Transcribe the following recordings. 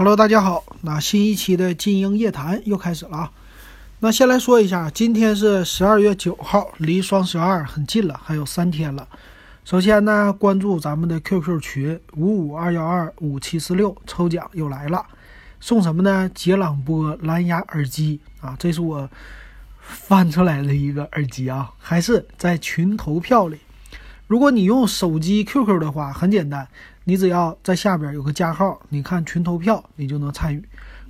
Hello，大家好，那新一期的金鹰夜谈又开始了啊。那先来说一下，今天是十二月九号，离双十二很近了，还有三天了。首先呢，关注咱们的 QQ 群五五二幺二五七四六，抽奖又来了，送什么呢？杰朗波蓝牙耳机啊，这是我翻出来的一个耳机啊，还是在群投票里。如果你用手机 QQ 的话，很简单。你只要在下边有个加号，你看群投票，你就能参与。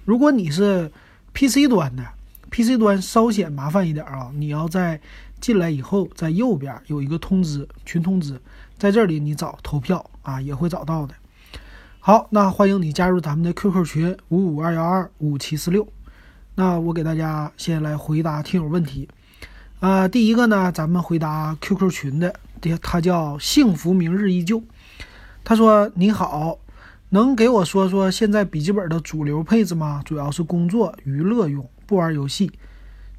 如果你是 PC 端的，PC 端稍显麻烦一点啊，你要在进来以后，在右边有一个通知群通知，在这里你找投票啊，也会找到的。好，那欢迎你加入咱们的 QQ 群五五二幺二五七四六。那我给大家先来回答听友问题。啊，第一个呢，咱们回答 QQ 群的，他叫幸福明日依旧。他说：“你好，能给我说说现在笔记本的主流配置吗？主要是工作娱乐用，不玩游戏。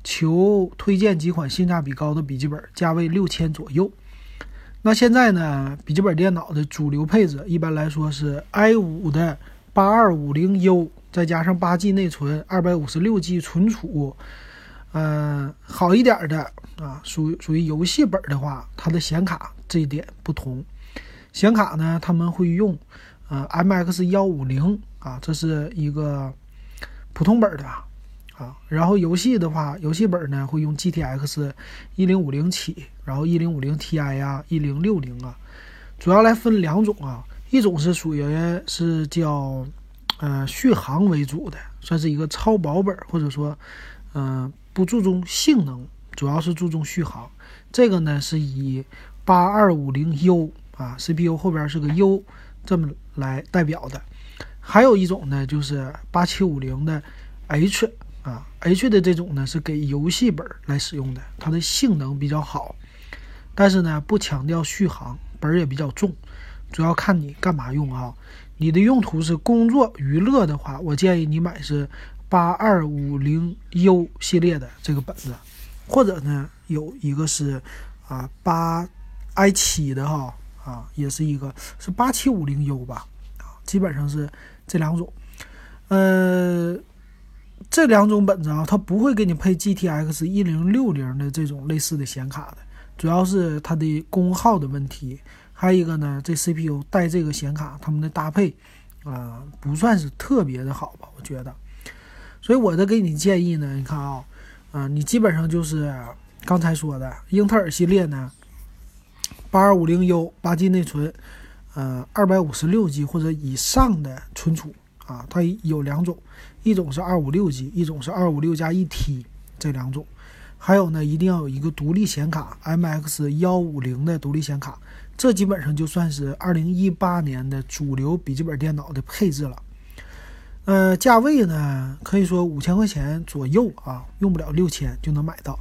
求推荐几款性价比高的笔记本，价位六千左右。那现在呢，笔记本电脑的主流配置一般来说是 i5 的八二五零 U，再加上八 G 内存，二百五十六 G 存储。嗯，好一点的啊，属属于游戏本的话，它的显卡这一点不同。”显卡呢，他们会用，呃，MX 幺五零啊，这是一个普通本的啊。然后游戏的话，游戏本呢会用 GTX 一零五零起，然后一零五零 Ti 呀，一零六零啊。主要来分两种啊，一种是属于是叫呃续航为主的，算是一个超薄本，或者说嗯不注重性能，主要是注重续航。这个呢是以八二五零 U。啊，CPU 后边是个 U，这么来代表的。还有一种呢，就是八七五零的 H 啊，H 的这种呢是给游戏本来使用的，它的性能比较好，但是呢不强调续航，本也比较重，主要看你干嘛用啊。你的用途是工作娱乐的话，我建议你买是八二五零 U 系列的这个本子，或者呢有一个是啊八 i 七的哈。啊，也是一个是八七五零 U 吧，啊，基本上是这两种，呃，这两种本子啊，它不会给你配 GTX 一零六零的这种类似的显卡的，主要是它的功耗的问题，还有一个呢，这 CPU 带这个显卡，它们的搭配啊，不算是特别的好吧，我觉得，所以我的给你建议呢，你看啊，啊，你基本上就是刚才说的英特尔系列呢。八二五零 U 八 G 内存，呃，二百五十六 G 或者以上的存储啊，它有两种，一种是二五六 G，一种是二五六加一 T 这两种。还有呢，一定要有一个独立显卡，MX 幺五零的独立显卡，这基本上就算是二零一八年的主流笔记本电脑的配置了。呃，价位呢，可以说五千块钱左右啊，用不了六千就能买到。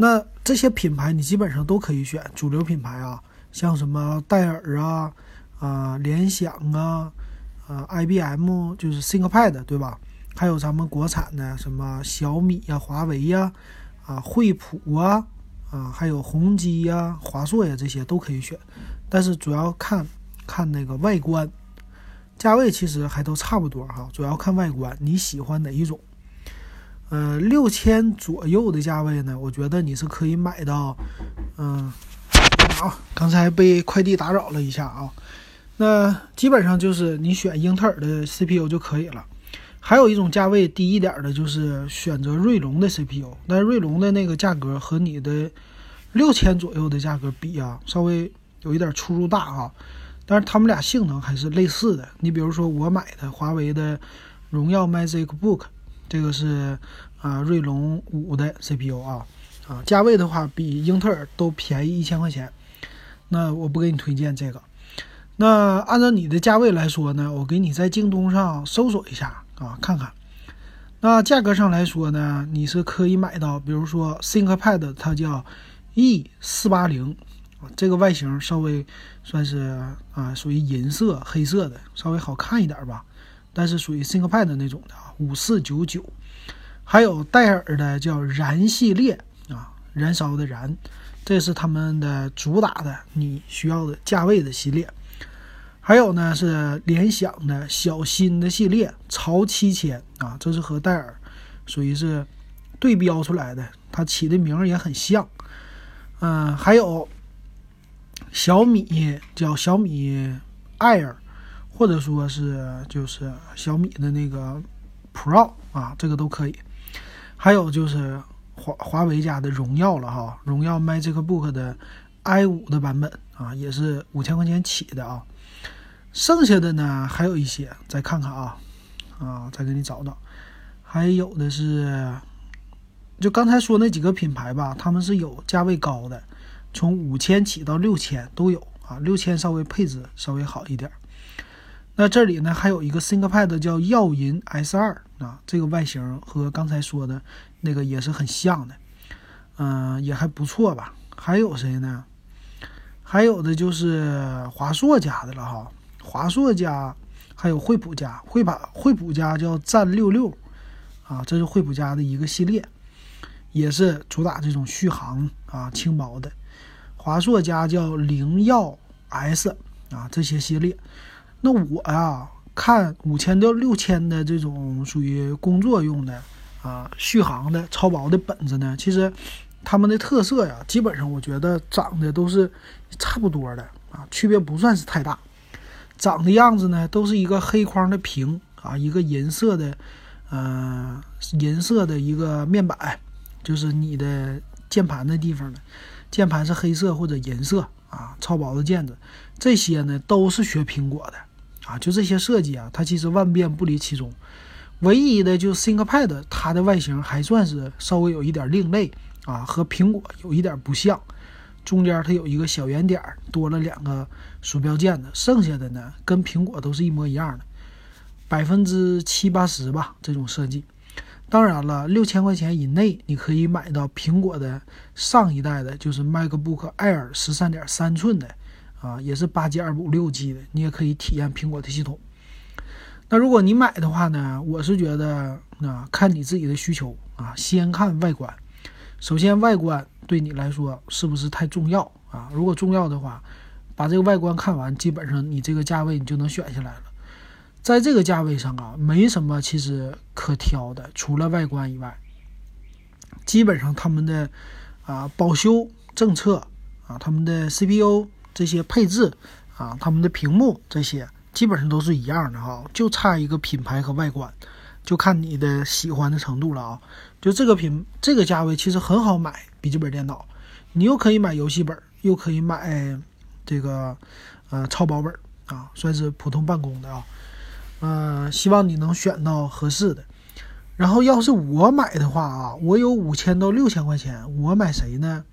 那这些品牌你基本上都可以选主流品牌啊，像什么戴尔啊、啊联想啊、啊 IBM 就是 ThinkPad 对吧？还有咱们国产的什么小米呀、华为呀、啊惠普啊、啊还有宏基呀、华硕呀这些都可以选，但是主要看看那个外观，价位其实还都差不多哈，主要看外观，你喜欢哪一种？呃，六千左右的价位呢，我觉得你是可以买到。嗯，啊，刚才被快递打扰了一下啊。那基本上就是你选英特尔的 CPU 就可以了。还有一种价位低一点的，就是选择锐龙的 CPU。但锐龙的那个价格和你的六千左右的价格比啊，稍微有一点出入大啊。但是他们俩性能还是类似的。你比如说我买的华为的荣耀 MagicBook。这个是啊，锐龙五的 CPU 啊，啊，价位的话比英特尔都便宜一千块钱。那我不给你推荐这个。那按照你的价位来说呢，我给你在京东上搜索一下啊，看看。那价格上来说呢，你是可以买到，比如说 ThinkPad，它叫 E 四八零，这个外形稍微算是啊，属于银色、黑色的，稍微好看一点吧。但是属于 ThinkPad 那种的啊，五四九九，还有戴尔的叫燃系列啊，燃烧的燃，这是他们的主打的你需要的价位的系列。还有呢是联想的小新的系列潮七千啊，这是和戴尔属于是对标出来的，它起的名也很像。嗯，还有小米叫小米 Air，或者说是就是小米的那个 Pro 啊，这个都可以。还有就是华华为家的荣耀了哈，荣耀 MagicBook 的 i 五的版本啊，也是五千块钱起的啊。剩下的呢还有一些，再看看啊啊，再给你找找。还有的是，就刚才说那几个品牌吧，他们是有价位高的，从五千起到六千都有啊，六千稍微配置稍微好一点。那这里呢还有一个 ThinkPad 叫耀银 S 二啊，这个外形和刚才说的那个也是很像的，嗯，也还不错吧。还有谁呢？还有的就是华硕家的了哈，华硕家还有惠普家，惠把惠普家叫战六六啊，这是惠普家的一个系列，也是主打这种续航啊轻薄的。华硕家叫灵耀 S 啊，这些系列。那我呀，看五千到六千的这种属于工作用的啊，续航的超薄的本子呢，其实它们的特色呀，基本上我觉得长得都是差不多的啊，区别不算是太大。长的样子呢，都是一个黑框的屏啊，一个银色的，嗯，银色的一个面板，就是你的键盘的地方呢，键盘是黑色或者银色啊，超薄的键子，这些呢都是学苹果的。啊，就这些设计啊，它其实万变不离其宗。唯一的就 ThinkPad，它的外形还算是稍微有一点另类啊，和苹果有一点不像。中间它有一个小圆点，多了两个鼠标键子，剩下的呢跟苹果都是一模一样的，百分之七八十吧这种设计。当然了，六千块钱以内你可以买到苹果的上一代的，就是 MacBook Air 十三点三寸的。啊，也是八 G 二五六 G 的，你也可以体验苹果的系统。那如果你买的话呢，我是觉得啊，看你自己的需求啊，先看外观。首先，外观对你来说是不是太重要啊？如果重要的话，把这个外观看完，基本上你这个价位你就能选下来了。在这个价位上啊，没什么其实可挑的，除了外观以外，基本上他们的啊保修政策啊，他们的 CPU。这些配置啊，他们的屏幕这些基本上都是一样的哈，就差一个品牌和外观，就看你的喜欢的程度了啊。就这个品这个价位其实很好买笔记本电脑，你又可以买游戏本，又可以买这个呃超薄本啊，算是普通办公的啊。嗯，希望你能选到合适的。然后要是我买的话啊，我有五千到六千块钱，我买谁呢？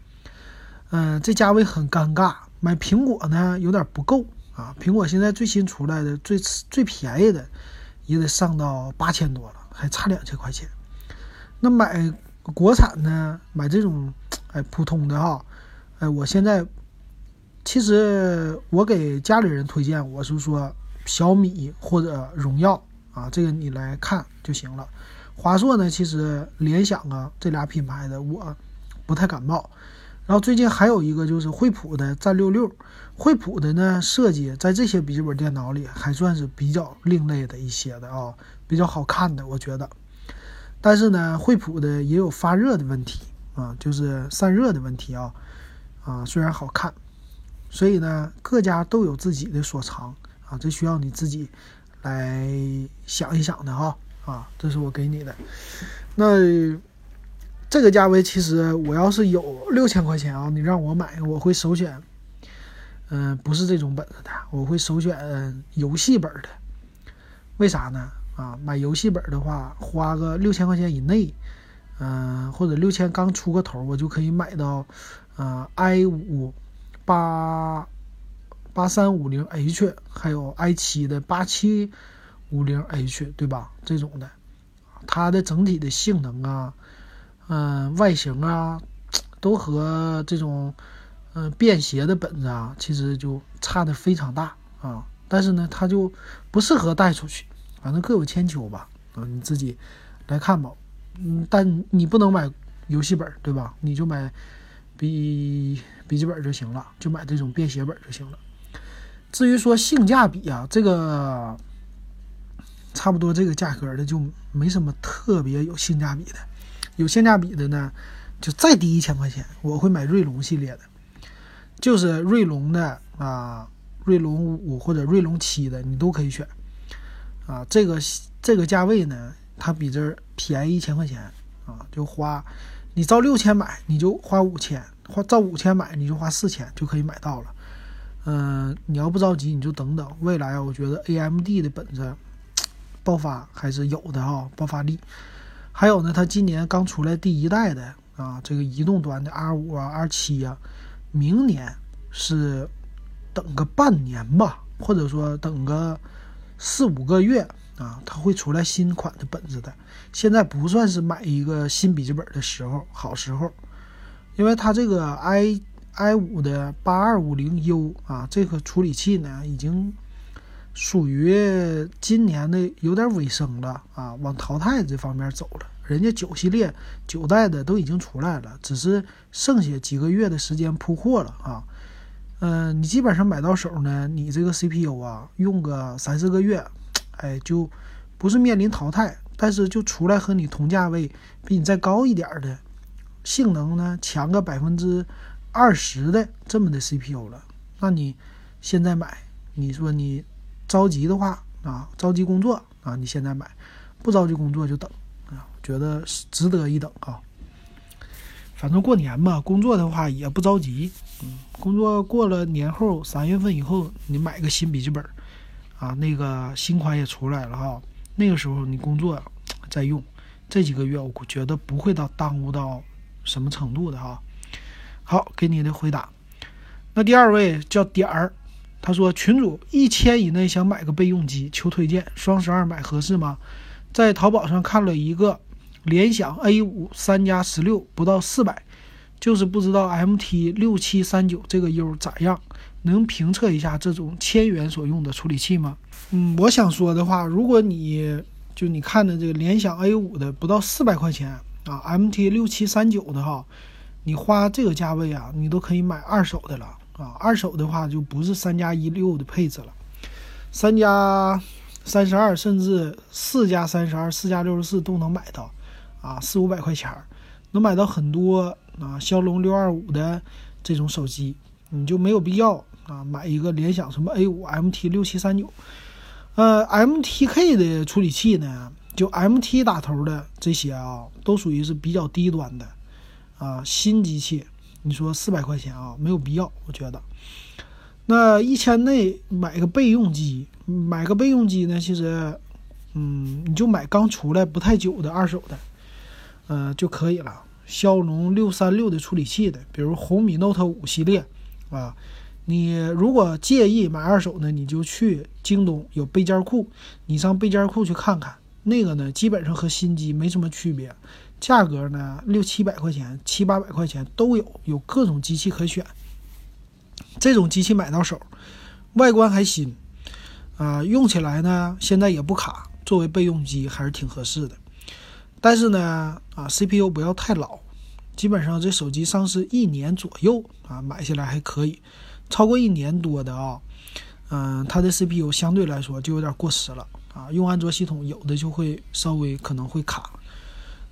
嗯，这价位很尴尬。买苹果呢有点不够啊，苹果现在最新出来的最最便宜的也得上到八千多了，还差两千块钱。那买国产呢，买这种哎普通的哈，哎我现在其实我给家里人推荐，我是说小米或者荣耀啊，这个你来看就行了。华硕呢，其实联想啊这俩品牌的我不太感冒。然后最近还有一个就是惠普的战六六，惠普的呢设计在这些笔记本电脑里还算是比较另类的一些的啊，比较好看的我觉得。但是呢，惠普的也有发热的问题啊，就是散热的问题啊啊，虽然好看，所以呢各家都有自己的所长啊，这需要你自己来想一想的哈啊，这是我给你的那。这个价位其实我要是有六千块钱啊，你让我买，我会首选，嗯，不是这种本子的，我会首选游戏本的。为啥呢？啊，买游戏本的话，花个六千块钱以内，嗯，或者六千刚出个头，我就可以买到，呃，i 五八八三五零 H，还有 i 七的八七五零 H，对吧？这种的，它的整体的性能啊。嗯，外形啊，都和这种嗯便携的本子啊，其实就差的非常大啊。但是呢，它就不适合带出去，反正各有千秋吧。啊，你自己来看吧。嗯，但你不能买游戏本，对吧？你就买笔笔记本就行了，就买这种便携本就行了。至于说性价比啊，这个差不多这个价格的就没什么特别有性价比的。有性价比的呢，就再低一千块钱，我会买锐龙系列的，就是锐龙的啊，锐龙五或者锐龙七的，你都可以选啊。这个这个价位呢，它比这便宜一千块钱啊，就花你照六千买，你就花五千；花照五千买，你就花四千就可以买到了。嗯，你要不着急，你就等等。未来啊，我觉得 AMD 的本子爆发还是有的哈，爆发力。还有呢，它今年刚出来第一代的啊，这个移动端的 R 五啊、R 七呀，明年是等个半年吧，或者说等个四五个月啊，它会出来新款的本子的。现在不算是买一个新笔记本的时候，好时候，因为它这个 i。i 五的八二五零 U 啊，这个处理器呢，已经属于今年的有点尾声了啊，往淘汰这方面走了。人家九系列九代的都已经出来了，只是剩下几个月的时间铺货了啊。嗯，你基本上买到手呢，你这个 CPU 啊，用个三四个月，哎，就不是面临淘汰，但是就出来和你同价位，比你再高一点的性能呢，强个百分之。二十的这么的 CPU 了，那你现在买，你说你着急的话啊，着急工作啊，你现在买，不着急工作就等啊，觉得值得一等啊。反正过年嘛，工作的话也不着急，嗯，工作过了年后三月份以后，你买个新笔记本啊，那个新款也出来了哈，那个时候你工作再用，这几个月我觉得不会到耽误到什么程度的哈。好，给你的回答。那第二位叫点儿，他说群主一千以内想买个备用机，求推荐。双十二买合适吗？在淘宝上看了一个联想 A 五三加十六，不到四百，就是不知道 MT 六七三九这个 U 咋样？能评测一下这种千元所用的处理器吗？嗯，我想说的话，如果你就你看的这个联想 A 五的不到四百块钱啊，MT 六七三九的哈。你花这个价位啊，你都可以买二手的了啊！二手的话就不是三加一六的配置了，三加三十二甚至四加三十二、四加六十四都能买到啊，四五百块钱能买到很多啊骁龙六二五的这种手机，你就没有必要啊买一个联想什么 A 五 MT 六七三九，呃 MTK 的处理器呢，就 MT 打头的这些啊，都属于是比较低端的。啊，新机器，你说四百块钱啊，没有必要，我觉得。那一千内买个备用机，买个备用机呢，其实，嗯，你就买刚出来不太久的二手的，呃就可以了。骁龙六三六的处理器的，比如红米 Note 五系列，啊，你如果介意买二手呢，你就去京东有备件库，你上备件库去看看，那个呢，基本上和新机没什么区别。价格呢，六七百块钱、七八百块钱都有，有各种机器可选。这种机器买到手，外观还新，啊，用起来呢现在也不卡，作为备用机还是挺合适的。但是呢，啊，CPU 不要太老，基本上这手机上市一年左右啊，买下来还可以。超过一年多的啊，嗯，它的 CPU 相对来说就有点过时了啊，用安卓系统有的就会稍微可能会卡。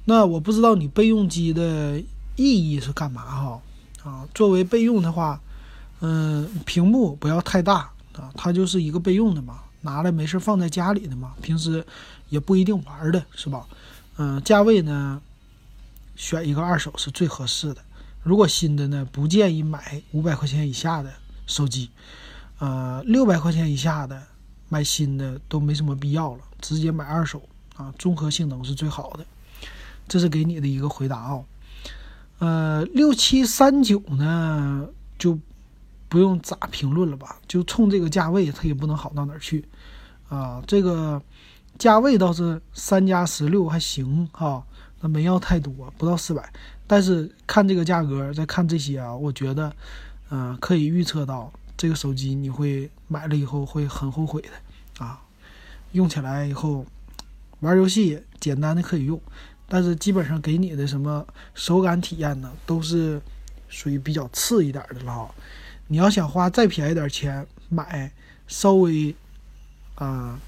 那我不知道你备用机的意义是干嘛哈？啊，作为备用的话，嗯，屏幕不要太大啊，它就是一个备用的嘛，拿来没事放在家里的嘛，平时也不一定玩的是吧？嗯，价位呢，选一个二手是最合适的。如果新的呢，不建议买五百块钱以下的手机，呃，六百块钱以下的买新的都没什么必要了，直接买二手啊，综合性能是最好的。这是给你的一个回答啊，呃，六七三九呢就不用咋评论了吧？就冲这个价位，它也不能好到哪儿去啊。这个价位倒是三加十六还行哈，那没要太多，不到四百。但是看这个价格，再看这些啊，我觉得，嗯，可以预测到这个手机你会买了以后会很后悔的啊。用起来以后玩游戏简单的可以用。但是基本上给你的什么手感体验呢，都是属于比较次一点的了哈。你要想花再便宜点钱买稍微啊，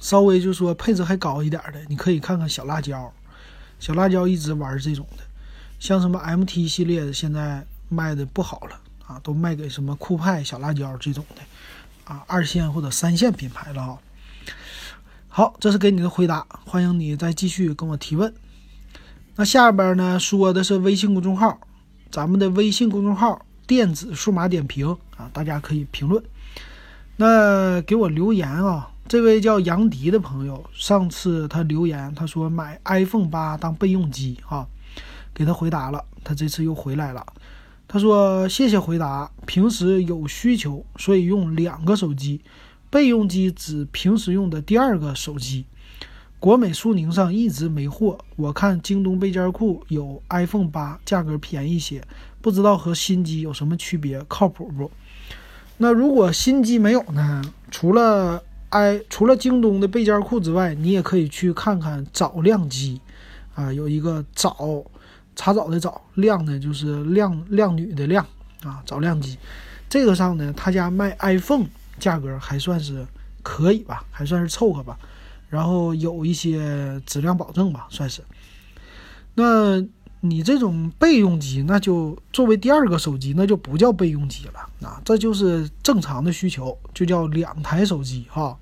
稍微就说配置还高一点的，你可以看看小辣椒。小辣椒一直玩这种的，像什么 MT 系列的，现在卖的不好了啊，都卖给什么酷派、小辣椒这种的啊，二线或者三线品牌了哈。好，这是给你的回答，欢迎你再继续跟我提问。那下边呢说的是微信公众号，咱们的微信公众号电子数码点评啊，大家可以评论。那给我留言啊。这位叫杨迪的朋友，上次他留言，他说买 iPhone 八当备用机啊，给他回答了，他这次又回来了，他说谢谢回答，平时有需求，所以用两个手机，备用机指平时用的第二个手机。国美、苏宁上一直没货，我看京东备件库有 iPhone 八，价格便宜些，不知道和新机有什么区别，靠谱不？那如果新机没有呢？除了 i 除了京东的备件库之外，你也可以去看看找靓机，啊，有一个找查找的找靓呢，就是靓靓女的靓啊，找靓机，这个上呢，他家卖 iPhone 价格还算是可以吧，还算是凑合吧，然后有一些质量保证吧，算是。那你这种备用机，那就作为第二个手机，那就不叫备用机了啊，这就是正常的需求，就叫两台手机哈。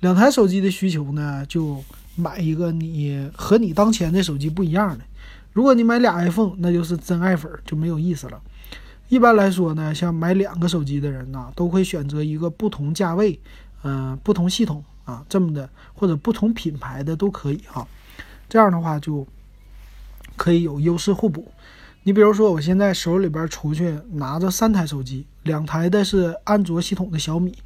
两台手机的需求呢，就买一个你和你当前的手机不一样的。如果你买俩 iPhone，那就是真爱粉，就没有意思了。一般来说呢，像买两个手机的人呢，都会选择一个不同价位，嗯，不同系统啊，这么的或者不同品牌的都可以哈。这样的话就可以有优势互补。你比如说，我现在手里边出去拿着三台手机，两台的是安卓系统的小米，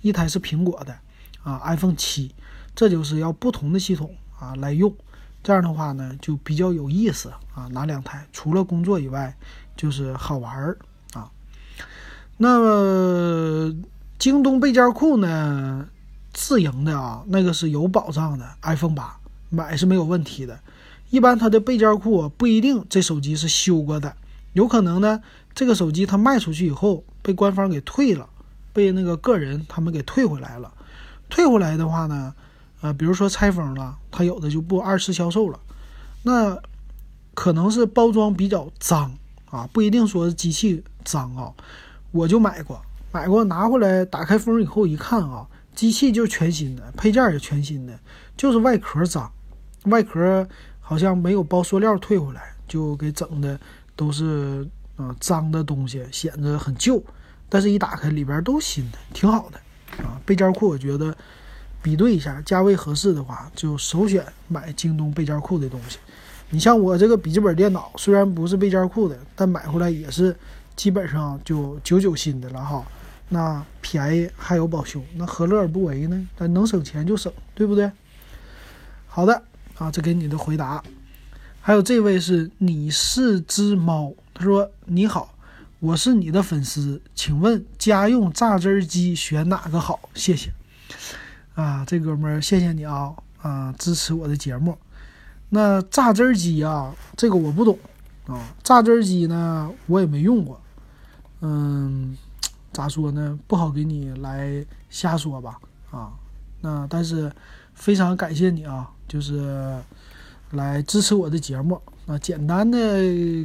一台是苹果的。啊，iPhone 七，这就是要不同的系统啊来用，这样的话呢就比较有意思啊。拿两台，除了工作以外，就是好玩儿。那么京东备件库呢，自营的啊，那个是有保障的，iPhone 八买是没有问题的。一般它的备件库不一定这手机是修过的，有可能呢这个手机它卖出去以后被官方给退了，被那个个人他们给退回来了。退回来的话呢，呃，比如说拆封了，它有的就不二次销售了。那可能是包装比较脏啊，不一定说是机器脏啊。我就买过，买过拿回来打开封以后一看啊，机器就是全新的，配件也全新的，就是外壳脏，外壳好像没有包塑料退回来，就给整的都是啊脏的东西，显得很旧。但是一打开里边都新的，挺好的。啊，背件库我觉得比对一下，价位合适的话，就首选买京东背件库的东西。你像我这个笔记本电脑，虽然不是背件库的，但买回来也是基本上就九九新的了哈。那便宜还有保修，那何乐而不为呢？但能省钱就省，对不对？好的啊，这给你的回答。还有这位是你是只猫，他说你好。我是你的粉丝，请问家用榨汁机选哪个好？谢谢。啊，这哥们，谢谢你啊啊，支持我的节目。那榨汁机啊，这个我不懂啊。榨汁机呢，我也没用过。嗯，咋说呢？不好给你来瞎说吧。啊，那但是非常感谢你啊，就是来支持我的节目。啊，简单的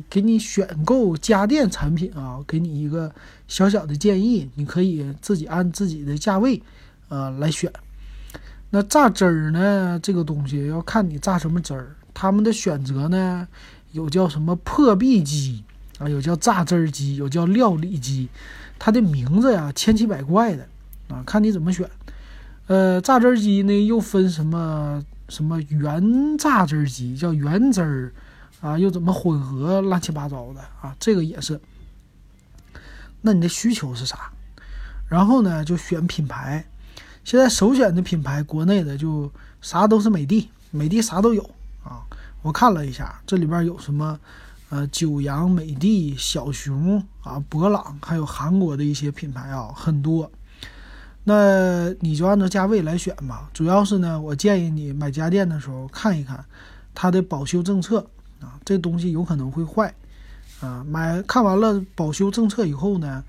给你选购家电产品啊，给你一个小小的建议，你可以自己按自己的价位，呃来选。那榨汁儿呢，这个东西要看你榨什么汁儿。他们的选择呢，有叫什么破壁机啊，有叫榨汁机，有叫料理机，它的名字呀千奇百怪的啊，看你怎么选。呃，榨汁机呢又分什么什么原榨汁机，叫原汁儿。啊，又怎么混合乱七八糟的啊？这个也是。那你的需求是啥？然后呢，就选品牌。现在首选的品牌，国内的就啥都是美的，美的啥都有啊。我看了一下，这里边有什么呃，九阳、美的、小熊啊、博朗，还有韩国的一些品牌啊，很多。那你就按照价位来选吧。主要是呢，我建议你买家电的时候看一看它的保修政策。啊，这东西有可能会坏，啊，买看完了保修政策以后呢，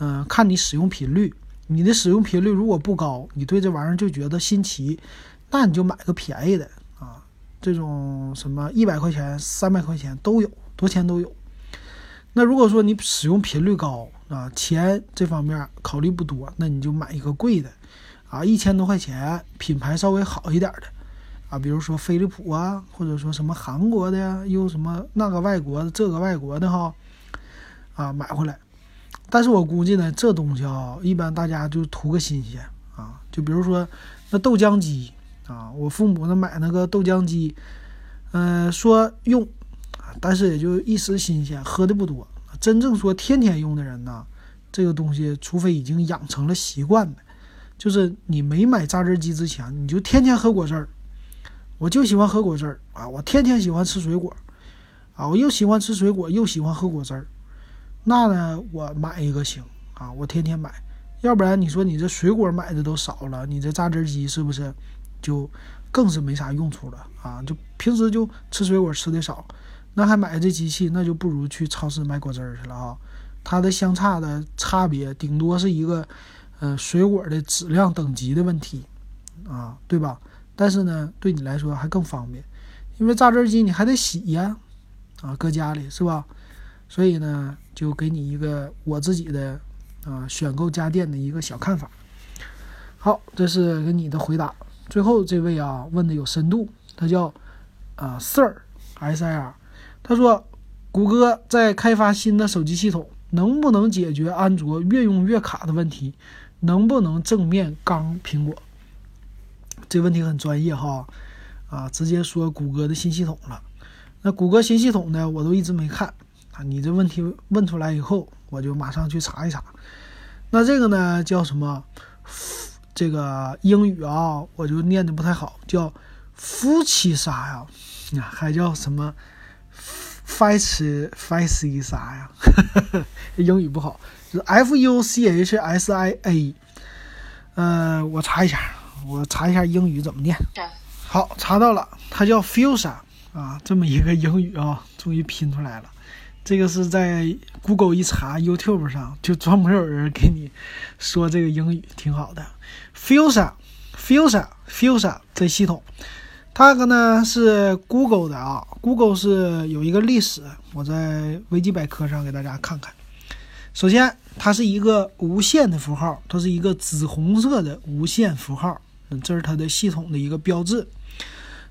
嗯，看你使用频率，你的使用频率如果不高，你对这玩意儿就觉得新奇，那你就买个便宜的啊，这种什么一百块钱、三百块钱都有，多钱都有。那如果说你使用频率高啊，钱这方面考虑不多，那你就买一个贵的，啊，一千多块钱，品牌稍微好一点的，啊，比如说飞利浦啊，或者说什么韩国的呀，又什么那个外国的，这个外国的哈，啊，买回来。但是我估计呢，这东西啊，一般大家就图个新鲜啊。就比如说那豆浆机啊，我父母呢买那个豆浆机，嗯，说用，但是也就一时新鲜，喝的不多。真正说天天用的人呢，这个东西除非已经养成了习惯的，就是你没买榨汁机之前，你就天天喝果汁儿，我就喜欢喝果汁儿啊，我天天喜欢吃水果，啊，我又喜欢吃水果，又喜欢喝果汁儿。那呢，我买一个行啊，我天天买，要不然你说你这水果买的都少了，你这榨汁机是不是就更是没啥用处了啊？就平时就吃水果吃的少，那还买这机器，那就不如去超市买果汁儿去了啊。它的相差的差别，顶多是一个呃水果的质量等级的问题啊，对吧？但是呢，对你来说还更方便，因为榨汁机你还得洗呀，啊，搁家里是吧？所以呢，就给你一个我自己的啊选购家电的一个小看法。好，这是给你的回答。最后这位啊问的有深度，他叫啊 Sir S I R，他说谷歌在开发新的手机系统，能不能解决安卓越用越卡的问题？能不能正面刚苹果？这问题很专业哈，啊，直接说谷歌的新系统了。那谷歌新系统呢，我都一直没看啊。你这问题问出来以后，我就马上去查一查。那这个呢叫什么？这个英语啊，我就念的不太好，叫夫妻啥呀？还叫什么 f i c e f i c e 啥呀？英语不好，是 f u c h s i a。呃，我查一下，我查一下英语怎么念。好，查到了，它叫 Fusa 啊，这么一个英语啊，终于拼出来了。这个是在 Google 一查，YouTube 上就专门有人给你说这个英语挺好的。Fusa，Fusa，Fusa 这系统，它个呢是 Google 的啊，Google 是有一个历史，我在维基百科上给大家看看。首先，它是一个无限的符号，它是一个紫红色的无限符号，这是它的系统的一个标志。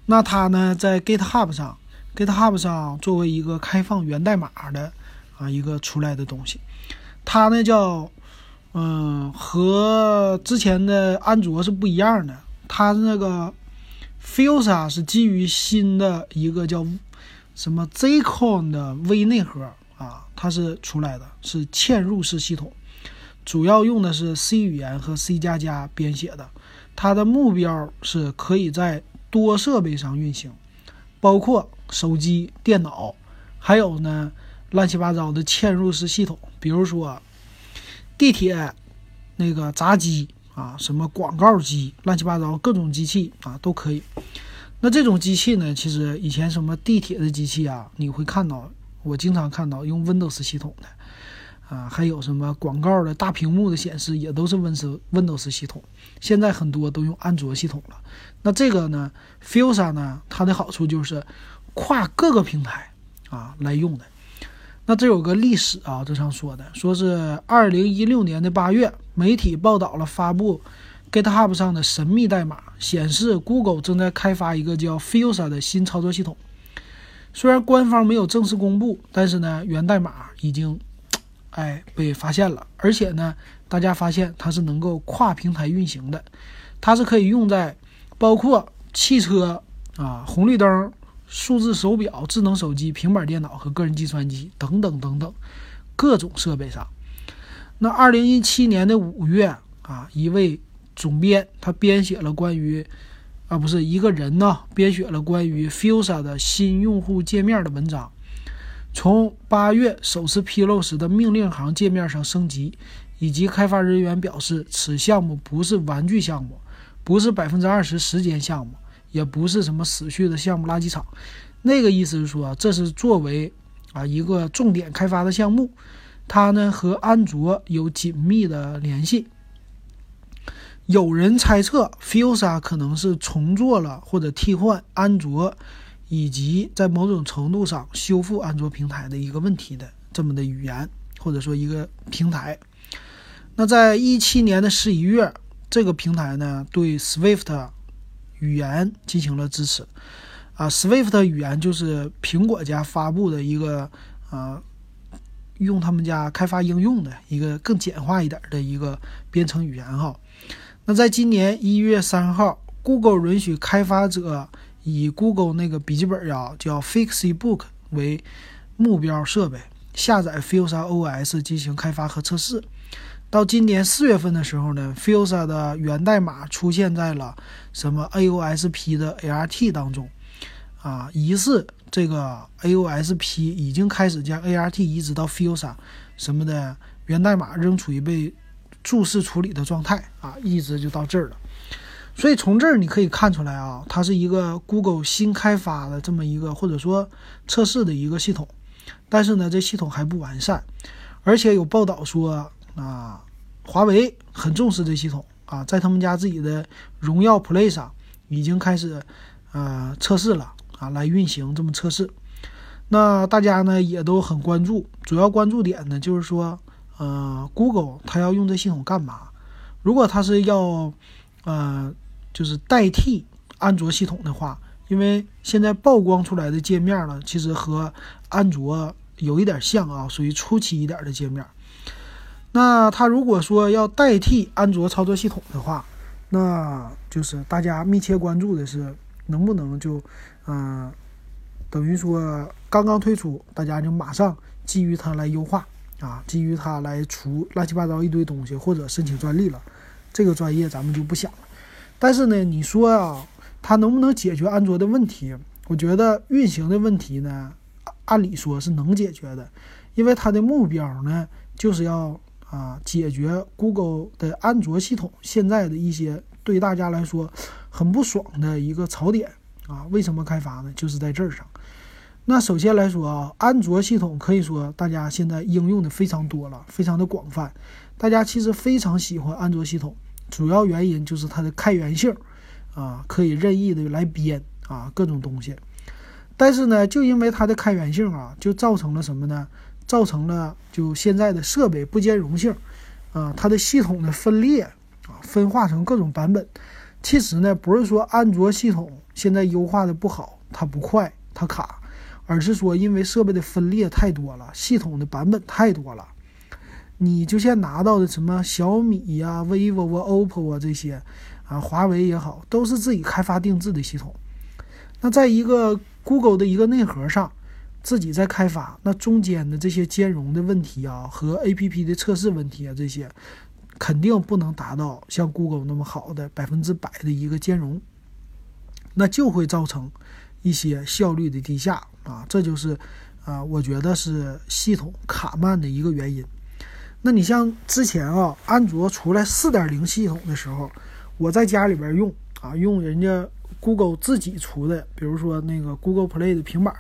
那它呢在 GitHub 上。GitHub 上作为一个开放源代码的啊一个出来的东西，它呢叫嗯和之前的安卓是不一样的，它那个 Fusa 是基于新的一个叫什么 Zcon 的微内核啊，它是出来的是嵌入式系统，主要用的是 C 语言和 C 加加编写的，它的目标是可以在多设备上运行，包括。手机、电脑，还有呢，乱七八糟的嵌入式系统，比如说地铁那个闸机啊，什么广告机，乱七八糟各种机器啊都可以。那这种机器呢，其实以前什么地铁的机器啊，你会看到，我经常看到用 Windows 系统的啊，还有什么广告的大屏幕的显示也都是 Windows Windows 系统。现在很多都用安卓系统了。那这个呢，Fusa 呢，它的好处就是。跨各个平台啊来用的，那这有个历史啊，这上说的，说是二零一六年的八月，媒体报道了发布 GitHub 上的神秘代码，显示 Google 正在开发一个叫 Fusa 的新操作系统。虽然官方没有正式公布，但是呢，源代码已经哎被发现了，而且呢，大家发现它是能够跨平台运行的，它是可以用在包括汽车啊、红绿灯。数字手表、智能手机、平板电脑和个人计算机等等等等各种设备上。那二零一七年的五月啊，一位总编他编写了关于啊不是一个人呢，编写了关于 Fusa 的新用户界面的文章。从八月首次披露时的命令行界面上升级，以及开发人员表示此项目不是玩具项目，不是百分之二十时间项目。也不是什么死去的项目垃圾场，那个意思是说，这是作为啊一个重点开发的项目，它呢和安卓有紧密的联系有人猜测 Fuchsia 可能是重做了或者替换安卓，以及在某种程度上修复安卓平台的一个问题的这么的语言，或者说一个平台。那在一七年的十一月，这个平台呢对 Swift 语言进行了支持。啊，Swift 语言就是苹果家发布的一个啊，用他们家开发应用的一个更简化一点的一个编程语言哈。那在今年一月三号，Google 允许开发者以 Google 那个笔记本呀叫 Fixbook 为目标设备下载 Fuchsia OS 进行开发和测试。到今年四月份的时候呢，Fuchsia 的源代码出现在了什么 AOSP 的 ART 当中，啊，疑似这个 AOSP 已经开始将 ART 移植到 Fuchsia 什么的源代码仍处于被注释处理的状态啊，一直就到这儿了。所以从这儿你可以看出来啊，它是一个 Google 新开发的这么一个或者说测试的一个系统，但是呢，这系统还不完善，而且有报道说。啊，华为很重视这系统啊，在他们家自己的荣耀 Play 上已经开始呃测试了啊，来运行这么测试。那大家呢也都很关注，主要关注点呢就是说，呃，Google 它要用这系统干嘛？如果它是要呃就是代替安卓系统的话，因为现在曝光出来的界面呢，其实和安卓有一点像啊，属于初期一点的界面。那它如果说要代替安卓操作系统的话，那就是大家密切关注的是能不能就，嗯，等于说刚刚推出，大家就马上基于它来优化啊，基于它来除乱七八糟一堆东西或者申请专利了，这个专业咱们就不想了。但是呢，你说啊，它能不能解决安卓的问题？我觉得运行的问题呢，按理说是能解决的，因为它的目标呢就是要。啊，解决 Google 的安卓系统现在的一些对大家来说很不爽的一个槽点啊，为什么开发呢？就是在这儿上。那首先来说啊，安卓系统可以说大家现在应用的非常多了，非常的广泛，大家其实非常喜欢安卓系统，主要原因就是它的开源性啊，可以任意的来编啊各种东西。但是呢，就因为它的开源性啊，就造成了什么呢？造成了就现在的设备不兼容性，啊，它的系统的分裂啊，分化成各种版本。其实呢，不是说安卓系统现在优化的不好，它不快，它卡，而是说因为设备的分裂太多了，系统的版本太多了。你就像拿到的什么小米呀、vivo 啊、OPPO 啊这些，啊，华为也好，都是自己开发定制的系统。那在一个 Google 的一个内核上。自己在开发，那中间的这些兼容的问题啊，和 A P P 的测试问题啊，这些肯定不能达到像 Google 那么好的百分之百的一个兼容，那就会造成一些效率的低下啊，这就是啊，我觉得是系统卡慢的一个原因。那你像之前啊，安卓出来四点零系统的时候，我在家里边用啊，用人家 Google 自己出的，比如说那个 Google Play 的平板。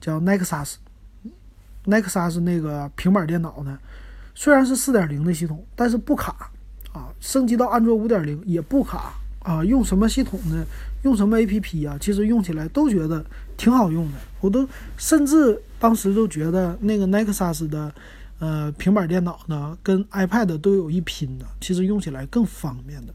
叫 Nexus，Nexus 那个平板电脑呢，虽然是四点零的系统，但是不卡啊。升级到安卓五点零也不卡啊。用什么系统呢？用什么 APP 啊？其实用起来都觉得挺好用的。我都甚至当时都觉得那个 Nexus 的呃平板电脑呢，跟 iPad 都有一拼的。其实用起来更方便的。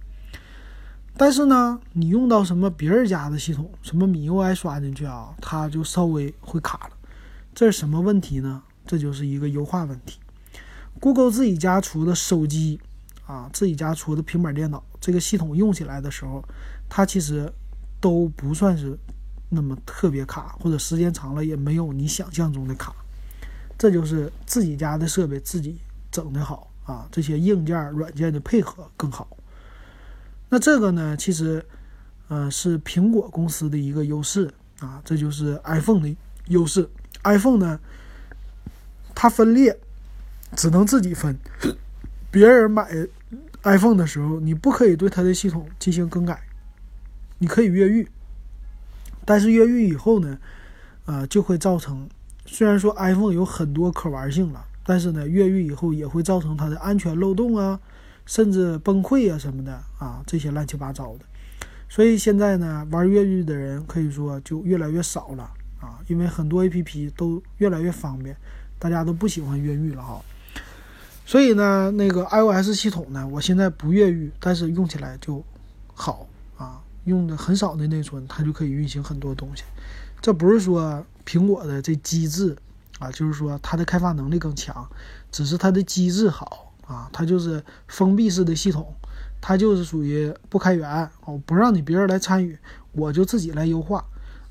但是呢，你用到什么别人家的系统，什么米 UI 刷进去啊，它就稍微会卡了。这是什么问题呢？这就是一个优化问题。Google 自己家出的手机啊，自己家出的平板电脑，这个系统用起来的时候，它其实都不算是那么特别卡，或者时间长了也没有你想象中的卡。这就是自己家的设备自己整的好啊，这些硬件软件的配合更好。那这个呢，其实，呃，是苹果公司的一个优势啊，这就是 iPhone 的优势。iPhone 呢，它分裂只能自己分，别人买 iPhone 的时候，你不可以对它的系统进行更改，你可以越狱，但是越狱以后呢，呃，就会造成，虽然说 iPhone 有很多可玩性了，但是呢，越狱以后也会造成它的安全漏洞啊。甚至崩溃啊什么的啊，这些乱七八糟的。所以现在呢，玩越狱的人可以说就越来越少了啊，因为很多 APP 都越来越方便，大家都不喜欢越狱了哈。所以呢，那个 iOS 系统呢，我现在不越狱，但是用起来就好啊，用的很少的内存，它就可以运行很多东西。这不是说苹果的这机制啊，就是说它的开发能力更强，只是它的机制好啊，它就是封闭式的系统，它就是属于不开源哦，不让你别人来参与，我就自己来优化。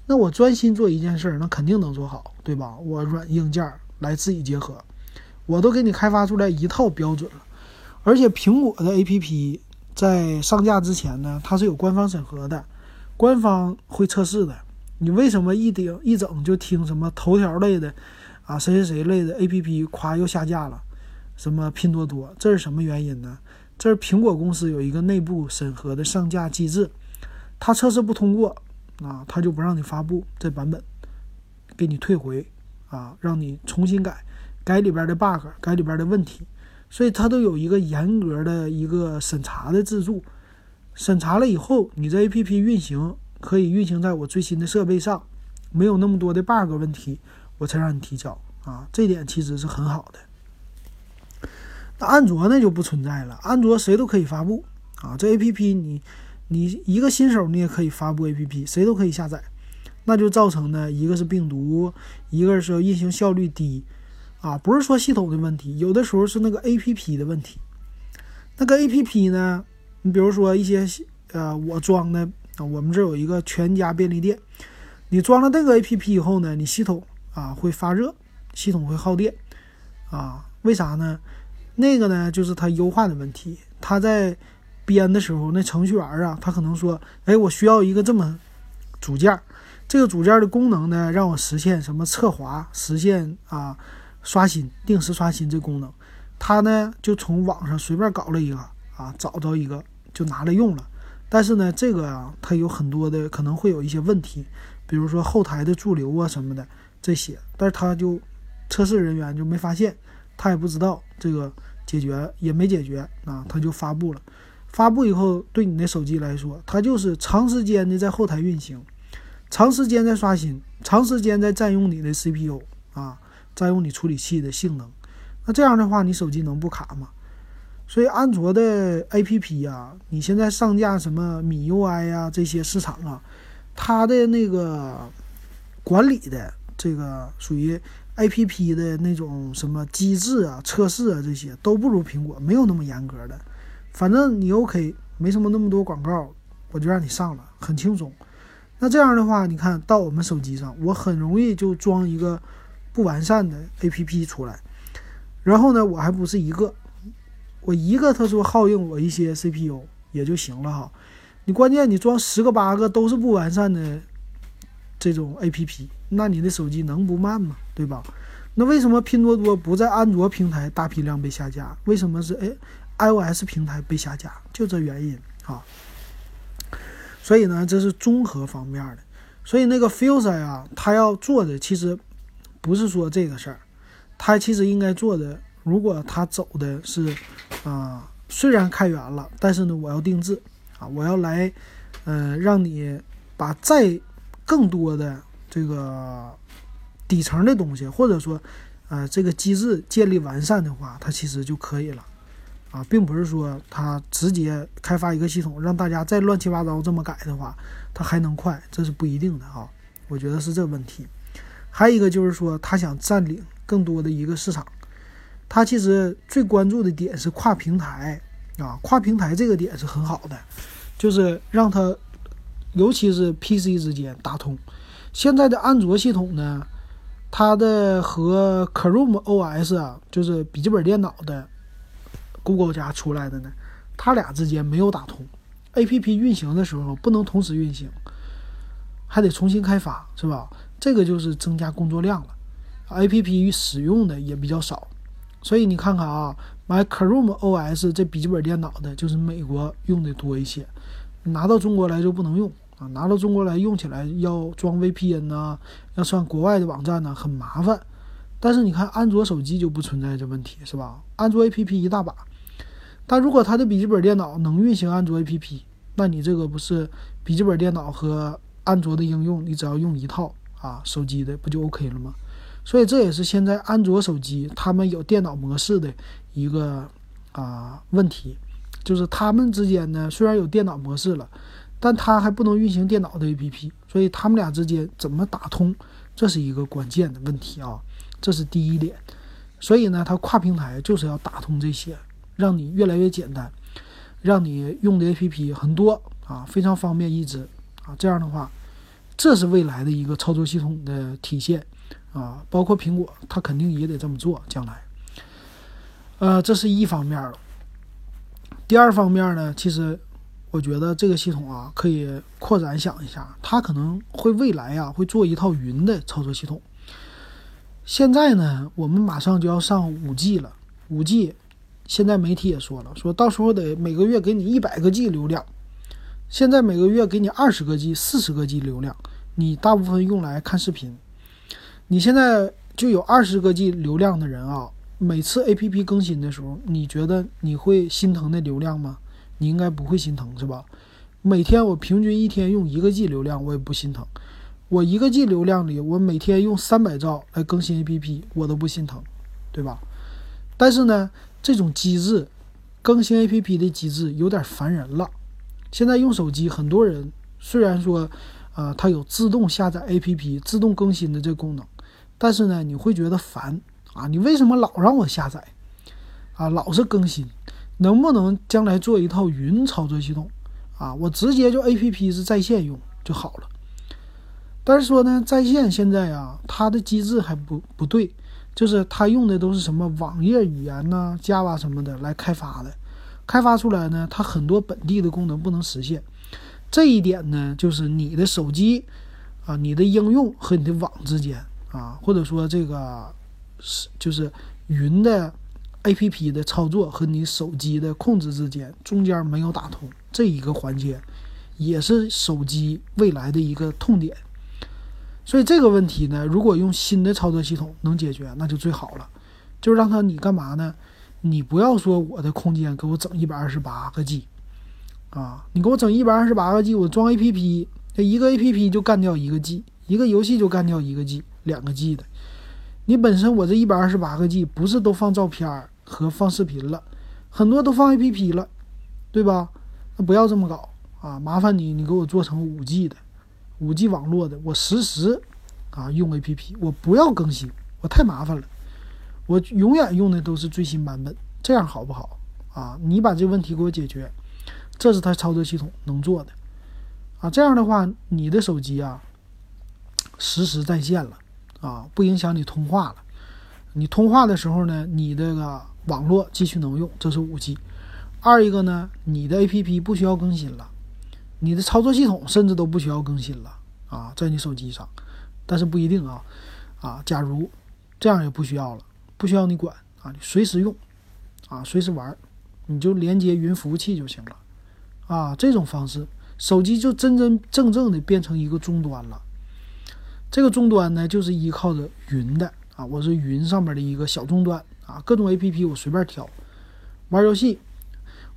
那我专心做一件事，那肯定能做好，对吧？我软硬件来自己结合。我都给你开发出来一套标准了，而且苹果的 APP 在上架之前呢，它是有官方审核的，官方会测试的。你为什么一顶一整就听什么头条类的啊，谁谁谁类的 APP 夸又下架了？什么拼多多，这是什么原因呢？这是苹果公司有一个内部审核的上架机制，它测试不通过啊，它就不让你发布这版本，给你退回啊，让你重新改。改里边的 bug，改里边的问题，所以它都有一个严格的一个审查的制度。审查了以后，你这 APP 运行可以运行在我最新的设备上，没有那么多的 bug 问题，我才让你提交啊。这点其实是很好的。那安卓呢就不存在了，安卓谁都可以发布啊。这 APP 你你一个新手你也可以发布 APP，谁都可以下载，那就造成呢一个是病毒，一个是运行效率低。啊，不是说系统的问题，有的时候是那个 A P P 的问题。那个 A P P 呢，你比如说一些呃，我装的啊，我们这有一个全家便利店，你装了那个 A P P 以后呢，你系统啊会发热，系统会耗电啊，为啥呢？那个呢就是它优化的问题，它在编的时候，那程序员啊，他可能说，哎，我需要一个这么组件，这个组件的功能呢，让我实现什么侧滑，实现啊。刷新定时刷新这功能，他呢就从网上随便搞了一个啊，找着一个就拿来用了。但是呢，这个啊，它有很多的可能会有一些问题，比如说后台的驻留啊什么的这些。但是他就测试人员就没发现，他也不知道这个解决也没解决啊，他就发布了。发布以后，对你的手机来说，它就是长时间的在后台运行，长时间在刷新，长时间在占用你的 CPU 啊。占用你处理器的性能，那这样的话，你手机能不卡吗？所以安卓的 APP 呀，你现在上架什么米 UI 呀这些市场啊，它的那个管理的这个属于 APP 的那种什么机制啊、测试啊这些都不如苹果，没有那么严格的。反正你 OK，没什么那么多广告，我就让你上了，很轻松。那这样的话，你看到我们手机上，我很容易就装一个。不完善的 APP 出来，然后呢，我还不是一个，我一个他说耗用我一些 CPU 也就行了哈。你关键你装十个八个都是不完善的这种 APP，那你的手机能不慢吗？对吧？那为什么拼多多不在安卓平台大批量被下架？为什么是哎 iOS 平台被下架？就这原因啊。所以呢，这是综合方面的。所以那个 Fuse 呀，他要做的其实。不是说这个事儿，他其实应该做的，如果他走的是，啊，虽然开源了，但是呢，我要定制，啊，我要来，呃，让你把再更多的这个底层的东西，或者说，呃，这个机制建立完善的话，它其实就可以了，啊，并不是说它直接开发一个系统，让大家再乱七八糟这么改的话，它还能快，这是不一定的啊，我觉得是这问题。还有一个就是说，他想占领更多的一个市场，他其实最关注的点是跨平台啊，跨平台这个点是很好的，就是让它，尤其是 PC 之间打通。现在的安卓系统呢，它的和 Chrome OS 啊，就是笔记本电脑的 Google 家出来的呢，它俩之间没有打通，APP 运行的时候不能同时运行，还得重新开发，是吧？这个就是增加工作量了，A P P 使用的也比较少，所以你看看啊，买 Chrome O S 这笔记本电脑的，就是美国用的多一些，拿到中国来就不能用啊，拿到中国来用起来要装 V P N 呐，要上国外的网站呢，很麻烦。但是你看安卓手机就不存在这问题，是吧？安卓 A P P 一大把，但如果它的笔记本电脑能运行安卓 APP，那你这个不是笔记本电脑和安卓的应用，你只要用一套。啊手机的不就 OK 了吗？所以这也是现在安卓手机他们有电脑模式的一个啊问题，就是他们之间呢虽然有电脑模式了，但它还不能运行电脑的 APP，所以他们俩之间怎么打通，这是一个关键的问题啊，这是第一点。所以呢，它跨平台就是要打通这些，让你越来越简单，让你用的 APP 很多啊，非常方便易知啊。这样的话，这是未来的一个操作系统的体现。啊，包括苹果，它肯定也得这么做。将来，呃，这是一方面了。第二方面呢，其实我觉得这个系统啊，可以扩展想一下，它可能会未来啊，会做一套云的操作系统。现在呢，我们马上就要上五 G 了，五 G，现在媒体也说了，说到时候得每个月给你一百个 G 流量，现在每个月给你二十个 G、四十个 G 流量，你大部分用来看视频。你现在就有二十个 G 流量的人啊，每次 APP 更新的时候，你觉得你会心疼那流量吗？你应该不会心疼是吧？每天我平均一天用一个 G 流量，我也不心疼。我一个 G 流量里，我每天用三百兆来更新 APP，我都不心疼，对吧？但是呢，这种机制，更新 APP 的机制有点烦人了。现在用手机，很多人虽然说，呃，它有自动下载 APP、自动更新的这功能。但是呢，你会觉得烦啊！你为什么老让我下载啊？老是更新，能不能将来做一套云操作系统啊？我直接就 A P P 是在线用就好了。但是说呢，在线现在啊，它的机制还不不对，就是它用的都是什么网页语言呐、Java 什么的来开发的，开发出来呢，它很多本地的功能不能实现。这一点呢，就是你的手机啊、你的应用和你的网之间。啊，或者说这个是就是云的 A P P 的操作和你手机的控制之间中间没有打通这一个环节，也是手机未来的一个痛点。所以这个问题呢，如果用新的操作系统能解决，那就最好了。就是让它你干嘛呢？你不要说我的空间给我整一百二十八个 G 啊，你给我整一百二十八个 G，我装 A P P，这一个 A P P 就干掉一个 G，一个游戏就干掉一个 G。两个 G 的，你本身我这一百二十八个 G 不是都放照片和放视频了，很多都放 APP 了，对吧？那不要这么搞啊！麻烦你，你给我做成五 G 的，五 G 网络的，我实时啊用 APP，我不要更新，我太麻烦了，我永远用的都是最新版本，这样好不好啊？你把这个问题给我解决，这是它操作系统能做的啊。这样的话，你的手机啊实时在线了。啊，不影响你通话了。你通话的时候呢，你这个网络继续能用，这是五 G。二一个呢，你的 APP 不需要更新了，你的操作系统甚至都不需要更新了啊，在你手机上。但是不一定啊，啊，假如这样也不需要了，不需要你管啊，你随时用啊，随时玩，你就连接云服务器就行了啊。这种方式，手机就真真正正的变成一个终端了。这个终端呢，就是依靠着云的啊，我是云上面的一个小终端啊，各种 A P P 我随便挑，玩游戏，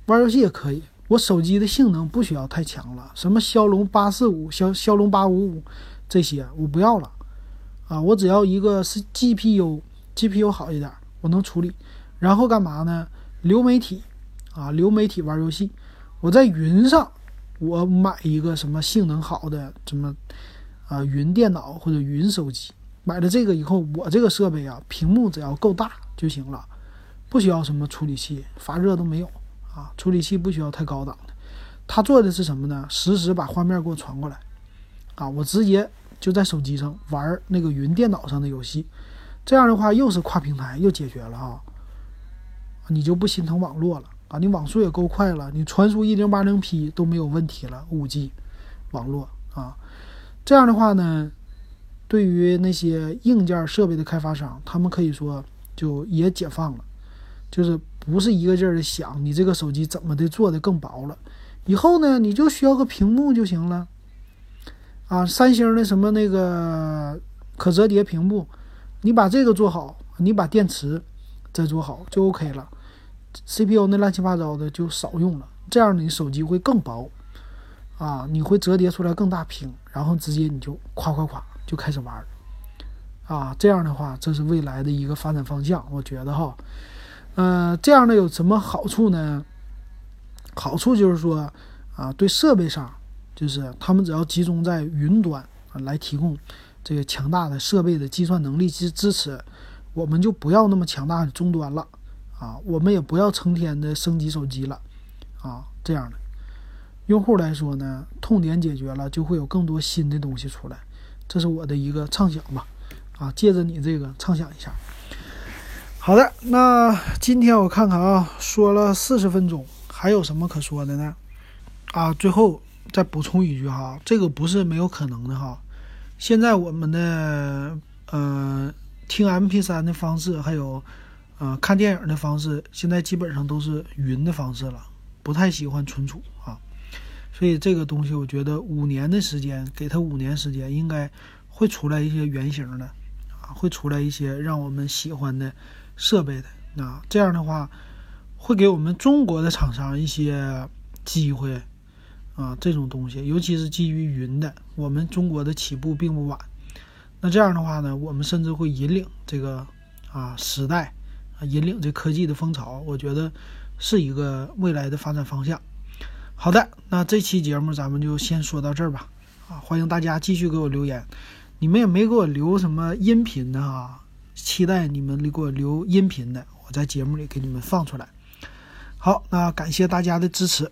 玩游戏也可以。我手机的性能不需要太强了，什么骁龙八四五、骁骁龙八五五这些我不要了啊，我只要一个是 G P U GPU 好一点，我能处理。然后干嘛呢？流媒体啊，流媒体玩游戏，我在云上，我买一个什么性能好的什么。啊，云电脑或者云手机，买了这个以后，我这个设备啊，屏幕只要够大就行了，不需要什么处理器，发热都没有啊，处理器不需要太高档的。它做的是什么呢？实时把画面给我传过来，啊，我直接就在手机上玩那个云电脑上的游戏，这样的话又是跨平台，又解决了啊，你就不心疼网络了啊，你网速也够快了，你传输一零八零 P 都没有问题了，五 G 网络啊。这样的话呢，对于那些硬件设备的开发商，他们可以说就也解放了，就是不是一个劲儿的想你这个手机怎么的做的更薄了，以后呢你就需要个屏幕就行了，啊，三星的什么那个可折叠屏幕，你把这个做好，你把电池再做好就 OK 了，CPU 那乱七八糟的就少用了，这样你手机会更薄，啊，你会折叠出来更大屏，然后直接你就夸夸夸就开始玩，啊，这样的话这是未来的一个发展方向，我觉得哈，呃，这样的有什么好处呢？好处就是说，啊，对设备上，就是他们只要集中在云端啊来提供这个强大的设备的计算能力支支持，我们就不要那么强大的终端了。啊，我们也不要成天的升级手机了，啊，这样的用户来说呢，痛点解决了，就会有更多新的东西出来，这是我的一个畅想吧，啊，借着你这个畅想一下。好的，那今天我看看啊，说了四十分钟，还有什么可说的呢？啊，最后再补充一句哈，这个不是没有可能的哈，现在我们的呃听 MP3 的方式还有。呃，看电影的方式现在基本上都是云的方式了，不太喜欢存储啊，所以这个东西我觉得五年的时间，给他五年时间，应该会出来一些原型的，啊，会出来一些让我们喜欢的设备的，啊这样的话会给我们中国的厂商一些机会啊，这种东西，尤其是基于云的，我们中国的起步并不晚，那这样的话呢，我们甚至会引领这个啊时代。啊引领这科技的风潮，我觉得是一个未来的发展方向。好的，那这期节目咱们就先说到这儿吧。啊，欢迎大家继续给我留言。你们也没给我留什么音频的啊，期待你们给我留音频的，我在节目里给你们放出来。好，那感谢大家的支持。